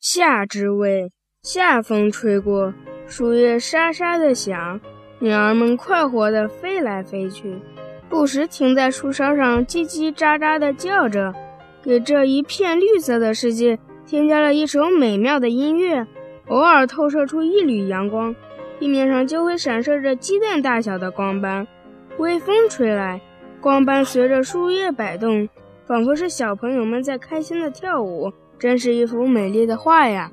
夏之味，夏风吹过，树叶沙沙的响，鸟儿们快活地飞来飞去，不时停在树梢上叽叽喳喳地叫着，给这一片绿色的世界添加了一首美妙的音乐。偶尔透射出一缕阳光，地面上就会闪烁着鸡蛋大小的光斑。微风吹来，光斑随着树叶摆动，仿佛是小朋友们在开心的跳舞。真是一幅美丽的画呀！